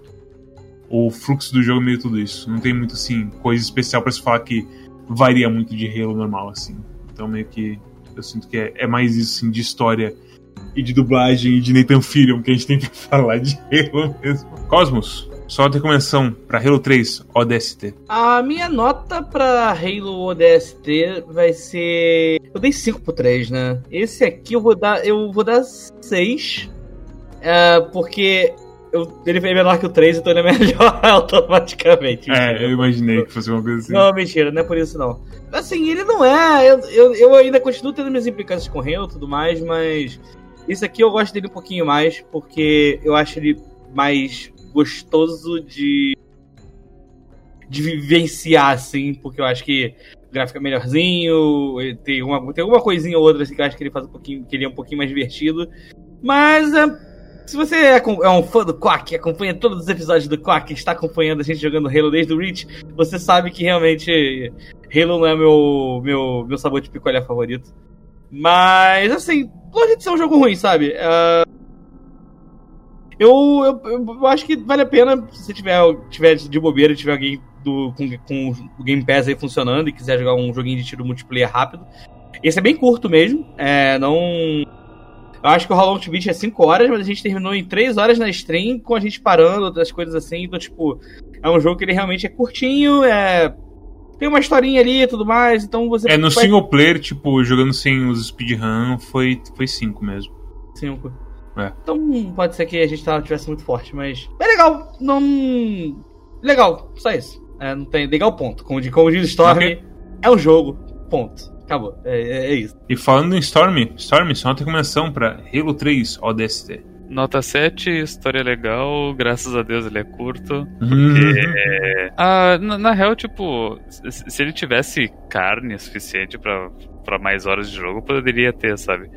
O fluxo do jogo é meio tudo isso. Não tem muito assim, coisa especial pra se falar que varia muito de Halo normal, assim. Então meio que eu sinto que é, é mais isso assim, de história e de dublagem e de Nathan Fillion que a gente tem que (laughs) falar de Halo mesmo. Cosmos, só uma recomendação pra Halo 3 ODST. A minha nota pra Halo ODST vai ser. Eu dei 5 pro 3, né? Esse aqui eu vou dar. Eu vou dar 6. É, porque eu, ele é menor que o 3, então ele é (laughs) melhor automaticamente. É, eu imaginei que fosse uma coisa assim. Não, mentira, não é por isso não. Assim, ele não é. Eu, eu, eu ainda continuo tendo minhas implicâncias com o Halo e tudo mais, mas. Esse aqui eu gosto dele um pouquinho mais, porque eu acho ele mais gostoso de. de vivenciar, assim, porque eu acho que o gráfico é melhorzinho, tem uma, tem alguma coisinha ou outra assim, que eu acho que ele faz um pouquinho. que ele é um pouquinho mais divertido. Mas. é, se você é é um fã do Quack, acompanha todos os episódios do Quack, está acompanhando a gente jogando Halo desde o Reach, você sabe que realmente Halo não é meu, meu, meu sabor de picolé favorito. Mas, assim, longe de ser um jogo ruim, sabe? Ah, eu, eu, eu acho que vale a pena se você tiver, tiver de bobeira tiver alguém do, com, com o Game Pass aí funcionando e quiser jogar um joguinho de tiro multiplayer rápido. Esse é bem curto mesmo, é, não... Eu acho que o How Long to Beat é 5 horas, mas a gente terminou em 3 horas na stream, com a gente parando, outras coisas assim. Então, tipo, é um jogo que ele realmente é curtinho, é. Tem uma historinha ali e tudo mais, então você. É, no vai- single player, tipo, jogando sem os speedrun, foi 5 foi cinco mesmo. Cinco. É. Então pode ser que a gente tá- tivesse muito forte, mas. É legal, não. Legal, só isso. É, não tem. Legal, ponto. Como, de- como diz Storm, Ok. é um jogo, ponto. Acabou. É, é- é isso. E falando em Storm, Storm, só uma recomendação pra Halo 3 ODST. Nota 7, história legal, graças a Deus ele é curto. Uhum. Ah, na, na real, tipo, se, se ele tivesse carne suficiente pra, pra mais horas de jogo, poderia ter, sabe?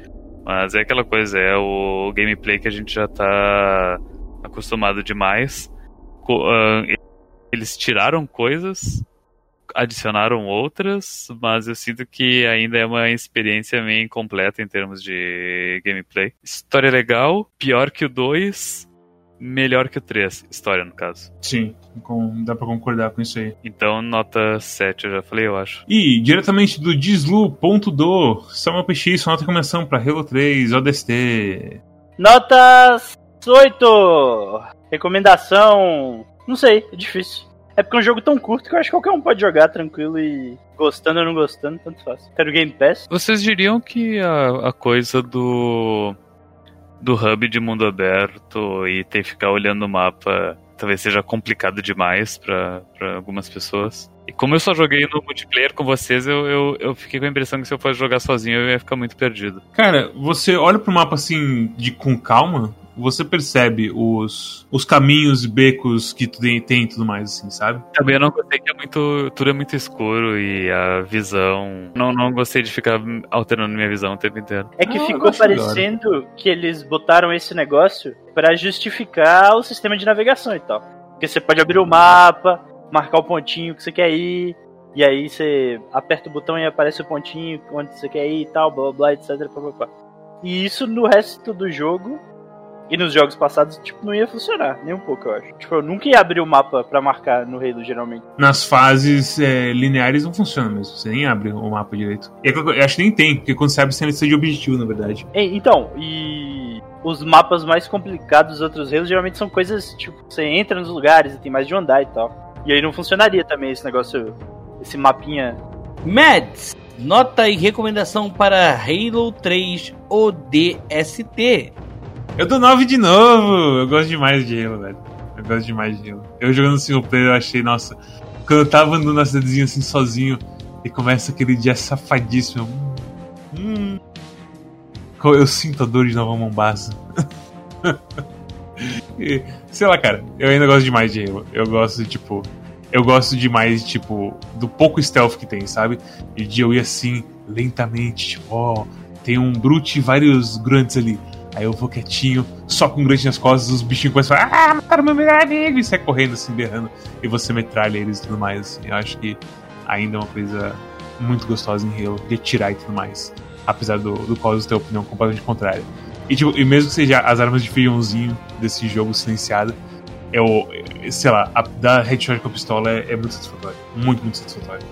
Mas é aquela coisa, é o gameplay que a gente já tá acostumado demais. Co- ah, eles tiraram coisas, adicionaram outras, mas eu sinto que ainda é uma experiência meio incompleta em termos de gameplay. História legal, pior que o 2, melhor que o 3. História, no caso. Sim, com- dá pra concordar com isso aí. Então, nota 7, eu já falei, eu acho. E diretamente do Dislu.do, Samuel PX, só uma recomendação pra Halo 3 ODST. Nota 8! Recomendação. Não sei, é difícil. É porque é um jogo tão curto que eu acho que qualquer um pode jogar tranquilo e gostando ou não gostando, tanto faz. Quero Game Pass. Vocês diriam que a, a coisa do do hub de mundo aberto e ter que ficar olhando o mapa talvez seja complicado demais pra pra algumas pessoas? E como eu só joguei no multiplayer com vocês, eu, eu, eu fiquei com a impressão que se eu fosse jogar sozinho eu ia ficar muito perdido. Cara, você olha pro mapa assim, de com calma, você percebe os, os caminhos e becos que tu tem, tem e tudo mais, assim, sabe? Também eu não gostei que é muito. Tudo é muito escuro e a visão. Não, não gostei de ficar alterando minha visão o tempo inteiro. É que Ah, ficou gosto agora. parecendo que eles botaram esse negócio pra justificar o sistema de navegação e tal. Porque você pode abrir o mapa, marcar o pontinho que você quer ir, e aí você aperta o botão e aparece o pontinho onde você quer ir e tal, blá blá blá, etc. Pá, pá. E isso no resto do jogo E nos jogos passados, tipo, não ia funcionar, nem um pouco, eu acho. Tipo, eu nunca ia abrir o mapa pra marcar no Halo, geralmente. Nas fases é, lineares não funciona mesmo. Você nem abre o mapa direito. E é eu acho que nem tem, porque quando você abre, você lista de objetivo, na verdade. É, então, e os mapas mais complicados dos outros Halos geralmente são coisas, tipo, você entra nos lugares e tem mais de um andar e tal. E aí não funcionaria também esse negócio, esse mapinha. Mads, nota e recomendação para Halo 3 ODST. Eu dou 9 de novo. Eu gosto demais de Halo, velho. Eu gosto demais de Halo. Eu jogando single player, eu achei, nossa. Quando eu tava andando na cidadezinha assim sozinho e começa aquele dia safadíssimo. Hum, eu sinto a dor de Nova Mombasa. (laughs) sei lá, cara. Eu ainda gosto demais de Halo. Eu gosto tipo. Eu gosto demais, tipo, do pouco stealth que tem, sabe? E de eu ir assim, lentamente, tipo, ó, tem um Brute e vários Grunts ali. Aí eu vou quietinho, só com um grande nas costas, os bichinhos começam a falar, ah, mataram meu melhor amigo, e sai correndo assim, berrando, e você metralha eles e tudo mais. Assim. Eu acho que ainda é uma coisa muito gostosa em Halo, de atirar e tudo mais. Apesar do, do Cosmos ter opinião completamente contrária. E, tipo, e mesmo que seja as armas de feijãozinho desse jogo silenciado, é o. Sei lá, a, dar headshot com a pistola é, é muito satisfatório. Muito, muito satisfatório.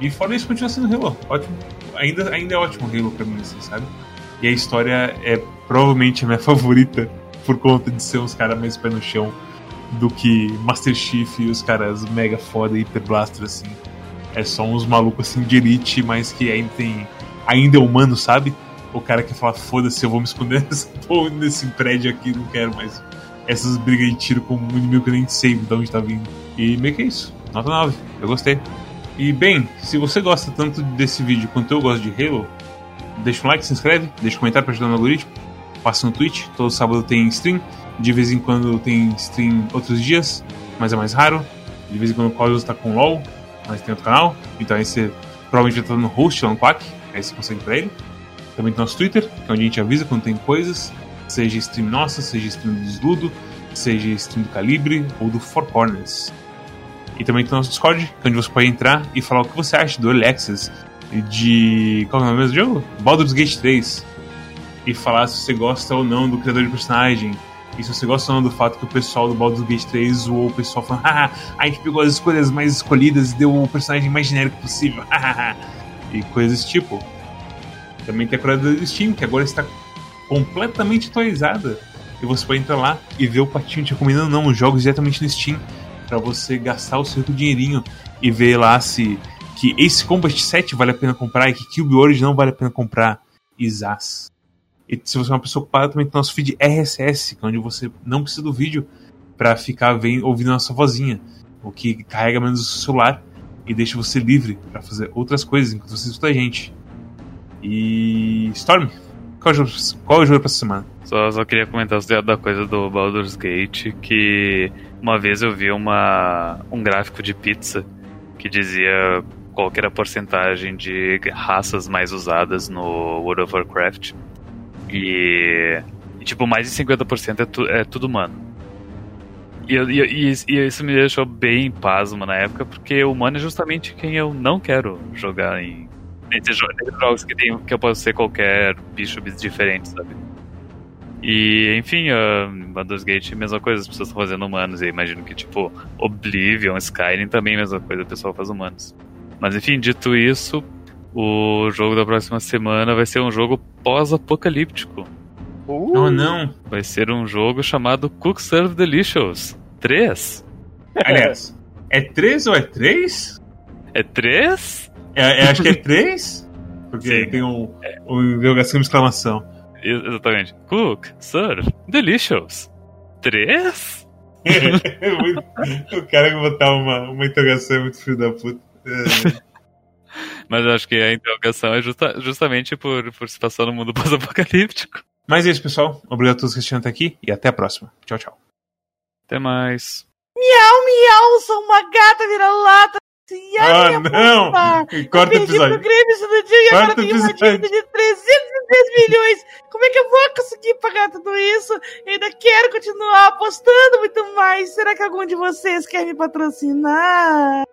E fora isso, continua sendo Halo. Ótimo. Ainda, ainda é ótimo Halo pra mim, assim, sabe? E a história é provavelmente a minha (laughs) favorita por conta de ser uns caras mais pé no chão do que Master Chief e os caras mega foda Hyper Blaster assim. É só uns malucos assim de elite, mas que ainda tem. ainda é humano, sabe? O cara que fala, foda-se, eu vou me esconder (laughs) nesse, prédio aqui, não quero mais. Essas brigas de tiro com um inimigo que nem sei de onde tá vindo. E meio que é isso. Nota 9. Eu gostei. E bem, se você gosta tanto desse vídeo quanto eu gosto de Halo, deixa um like, se inscreve, deixa um comentário pra ajudar no algoritmo passa no Twitch, todo sábado tem stream, de vez em quando tem stream outros dias, mas é mais raro. De vez em quando o Cosmos tá com LOL, mas tem outro canal, então aí você provavelmente vai estar no host lá no Quack, aí você consegue pra ele. Também tem nosso Twitter, que é onde a gente avisa quando tem coisas, seja stream nossa, seja stream do Desludo, seja stream do Calibre ou do Four Corners. E também tem nosso Discord, que é onde você pode entrar e falar o que você acha do Access de. Qual é o nome do jogo? Baldur's Gate 3 e falar se você gosta ou não do criador de personagem. E se você gosta ou não do fato que o pessoal do Baldur's Gate 3 zoou o pessoal falando, haha, a gente pegou as escolhas mais escolhidas e deu o personagem mais genérico possível, (laughs) e coisas desse tipo. Também tem a curadora do Steam, que agora está completamente atualizada. E você pode entrar lá e ver o patinho te recomendando não, os jogos diretamente no Steam, para você gastar o seu dinheirinho e ver lá se que Ace Combat 7 vale a pena comprar e que Cube World não vale a pena comprar. Isas. E se você é uma pessoa ocupada, também tem nosso feed RSS, é onde você não precisa do vídeo para ficar vendo, ouvindo a nossa vozinha, o que carrega menos o celular e deixa você livre para fazer outras coisas enquanto você escuta a gente. E. Storm, qual é o jogo, qual é o jogo pra essa semana? Só, só queria comentar da coisa do Baldur's Gate, que uma vez eu vi uma, um gráfico de pizza que dizia qual era a porcentagem de raças mais usadas no World of Warcraft. E, e tipo, mais de 50% é, tu, é tudo humano. E, e, e, isso me deixou bem pasmo na época, porque humano é justamente quem eu não quero jogar em nesses jogos que, tem, que eu posso ser qualquer bicho diferente, sabe? E, enfim, uh, Baldur's Gate, mesma coisa, as pessoas estão fazendo humanos. E imagino que, tipo, Oblivion, Skyrim também, mesma coisa, o pessoal faz humanos. Mas, enfim, dito isso, o jogo da próxima semana vai ser um jogo pós-apocalíptico. Uh. Não, não. Vai ser um jogo chamado Cook Serve Delicious 3. Aliás, é 3 ou é 3? É 3? É, é, acho que é 3? Porque Sim. tem um, um interrogação de exclamação. Exatamente. Cook, serve, delicious. 3? (laughs) o cara que botar uma, uma interrogação é muito filho da puta. É. Mas eu acho que a interrogação é justa, justamente por, por se passar no mundo (laughs) pós-apocalíptico. Mas é isso, pessoal. Obrigado a todos que assistiram até aqui e até a próxima. Tchau, tchau. Até mais. Miau, miau, sou uma gata vira-lata. Ah, não! Corta o episódio. Eu Grêmio dia e agora tenho uma dívida de 310 milhões. Como é que eu vou conseguir pagar tudo isso? Eu ainda quero continuar apostando muito mais. Será que algum de vocês quer me patrocinar?